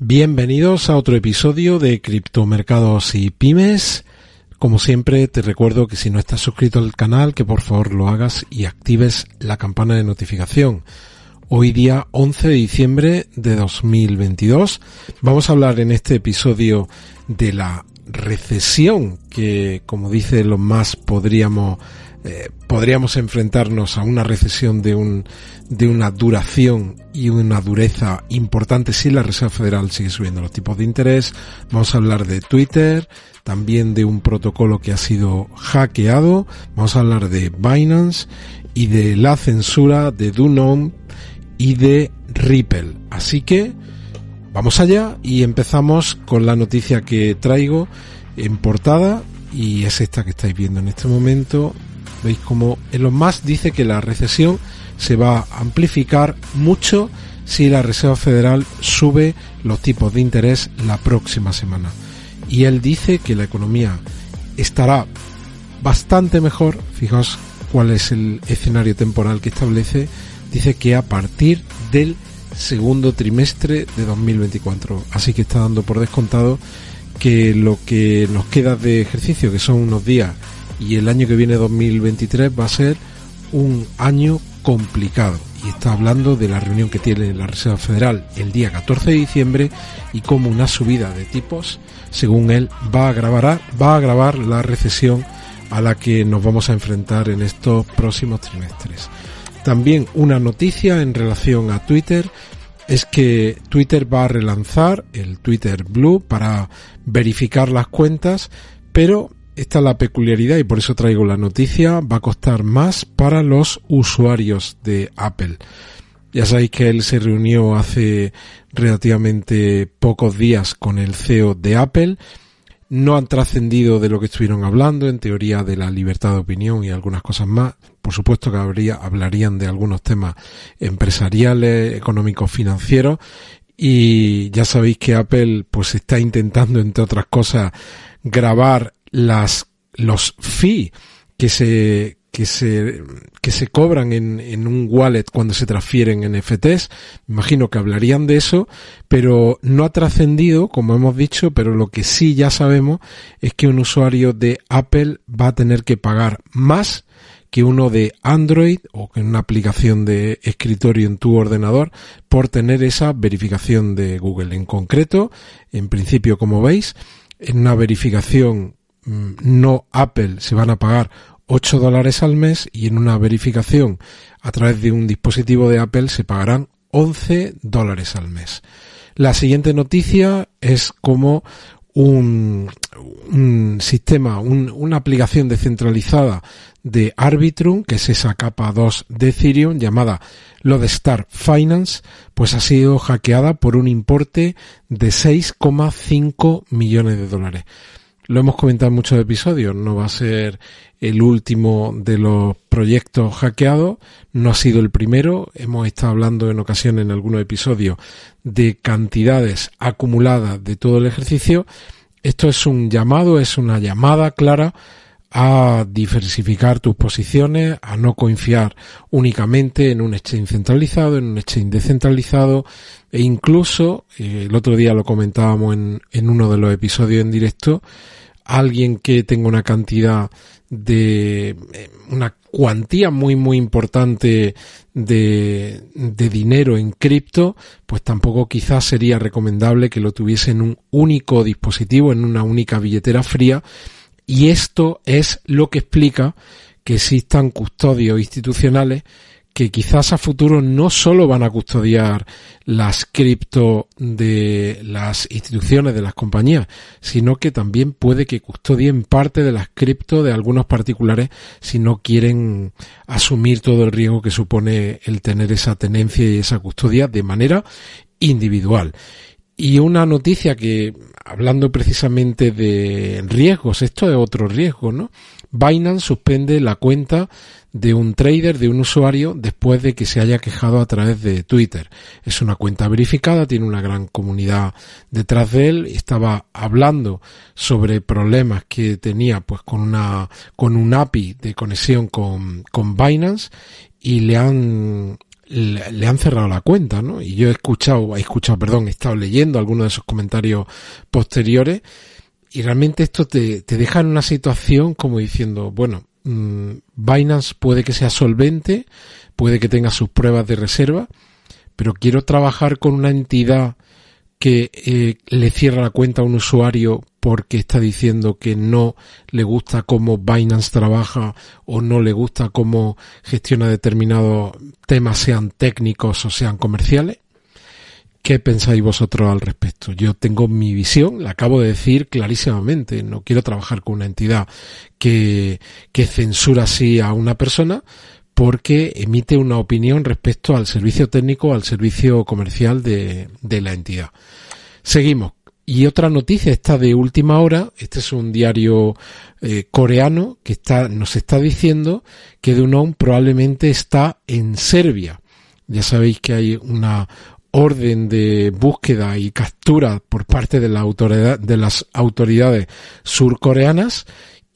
Bienvenidos a otro episodio de Criptomercados y Pymes. Como siempre, te recuerdo que si no estás suscrito al canal, que por favor lo hagas y actives la campana de notificación. Hoy día 11 de diciembre de 2022 vamos a hablar en este episodio de la recesión que, como dice los más, podríamos eh, podríamos enfrentarnos a una recesión de, un, de una duración y una dureza importante si la Reserva Federal sigue subiendo los tipos de interés. Vamos a hablar de Twitter, también de un protocolo que ha sido hackeado. Vamos a hablar de Binance y de la censura de Dunom y de Ripple. Así que vamos allá y empezamos con la noticia que traigo en portada y es esta que estáis viendo en este momento Veis como Elon Musk dice que la recesión se va a amplificar mucho si la Reserva Federal sube los tipos de interés la próxima semana. Y él dice que la economía estará bastante mejor, fijaos cuál es el escenario temporal que establece, dice que a partir del segundo trimestre de 2024. Así que está dando por descontado que lo que nos queda de ejercicio, que son unos días y el año que viene 2023 va a ser un año complicado y está hablando de la reunión que tiene la Reserva Federal el día 14 de diciembre y cómo una subida de tipos, según él, va a agravar, va a agravar la recesión a la que nos vamos a enfrentar en estos próximos trimestres. También una noticia en relación a Twitter es que Twitter va a relanzar el Twitter Blue para verificar las cuentas, pero esta es la peculiaridad y por eso traigo la noticia. Va a costar más para los usuarios de Apple. Ya sabéis que él se reunió hace relativamente pocos días con el CEO de Apple. No han trascendido de lo que estuvieron hablando, en teoría de la libertad de opinión y algunas cosas más. Por supuesto que habría, hablarían de algunos temas empresariales, económicos, financieros. Y ya sabéis que Apple pues está intentando, entre otras cosas, grabar las, los fee que se, que se, que se cobran en, en un wallet cuando se transfieren NFTs. Me imagino que hablarían de eso, pero no ha trascendido, como hemos dicho, pero lo que sí ya sabemos es que un usuario de Apple va a tener que pagar más que uno de Android o que una aplicación de escritorio en tu ordenador por tener esa verificación de Google. En concreto, en principio, como veis, en una verificación no Apple se van a pagar 8 dólares al mes y en una verificación a través de un dispositivo de Apple se pagarán 11 dólares al mes. La siguiente noticia es como un, sistema, una aplicación descentralizada de Arbitrum, que es esa capa 2 de Ethereum llamada Lodestar Finance, pues ha sido hackeada por un importe de 6,5 millones de dólares. Lo hemos comentado en muchos episodios, no va a ser el último de los proyectos hackeados, no ha sido el primero, hemos estado hablando en ocasiones en algunos episodios de cantidades acumuladas de todo el ejercicio. Esto es un llamado, es una llamada clara a diversificar tus posiciones, a no confiar únicamente en un exchange centralizado, en un exchange descentralizado e incluso, eh, el otro día lo comentábamos en, en uno de los episodios en directo, alguien que tenga una cantidad de eh, una cuantía muy muy importante de, de dinero en cripto, pues tampoco quizás sería recomendable que lo tuviese en un único dispositivo, en una única billetera fría. Y esto es lo que explica que existan custodios institucionales que quizás a futuro no solo van a custodiar las cripto de las instituciones de las compañías, sino que también puede que custodien parte de las cripto de algunos particulares si no quieren asumir todo el riesgo que supone el tener esa tenencia y esa custodia de manera individual. Y una noticia que, hablando precisamente de riesgos, esto es otro riesgo, ¿no? Binance suspende la cuenta de un trader, de un usuario, después de que se haya quejado a través de Twitter. Es una cuenta verificada, tiene una gran comunidad detrás de él, estaba hablando sobre problemas que tenía pues con una, con un API de conexión con, con Binance y le han le, han cerrado la cuenta, ¿no? Y yo he escuchado, he escuchado, perdón, he estado leyendo algunos de esos comentarios posteriores y realmente esto te, te deja en una situación como diciendo, bueno, mmm, Binance puede que sea solvente, puede que tenga sus pruebas de reserva, pero quiero trabajar con una entidad que eh, le cierra la cuenta a un usuario porque está diciendo que no le gusta cómo Binance trabaja o no le gusta cómo gestiona determinados temas, sean técnicos o sean comerciales. ¿Qué pensáis vosotros al respecto? Yo tengo mi visión, la acabo de decir clarísimamente. No quiero trabajar con una entidad que, que censura así a una persona porque emite una opinión respecto al servicio técnico, al servicio comercial de, la entidad. Seguimos. Y otra noticia está de última hora. Este es un diario eh, coreano que está, nos está diciendo que Dunon probablemente está en Serbia. Ya sabéis que hay una orden de búsqueda y captura por parte de la autoridad, de las autoridades surcoreanas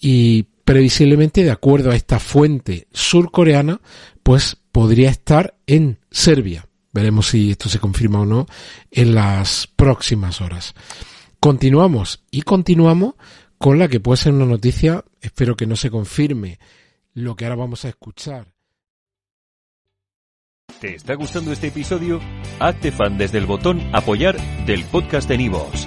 y previsiblemente de acuerdo a esta fuente surcoreana, pues podría estar en Serbia. Veremos si esto se confirma o no en las próximas horas. Continuamos y continuamos con la que puede ser una noticia, espero que no se confirme lo que ahora vamos a escuchar. ¿Te está gustando este episodio? Hazte fan desde el botón apoyar del podcast de Nivos.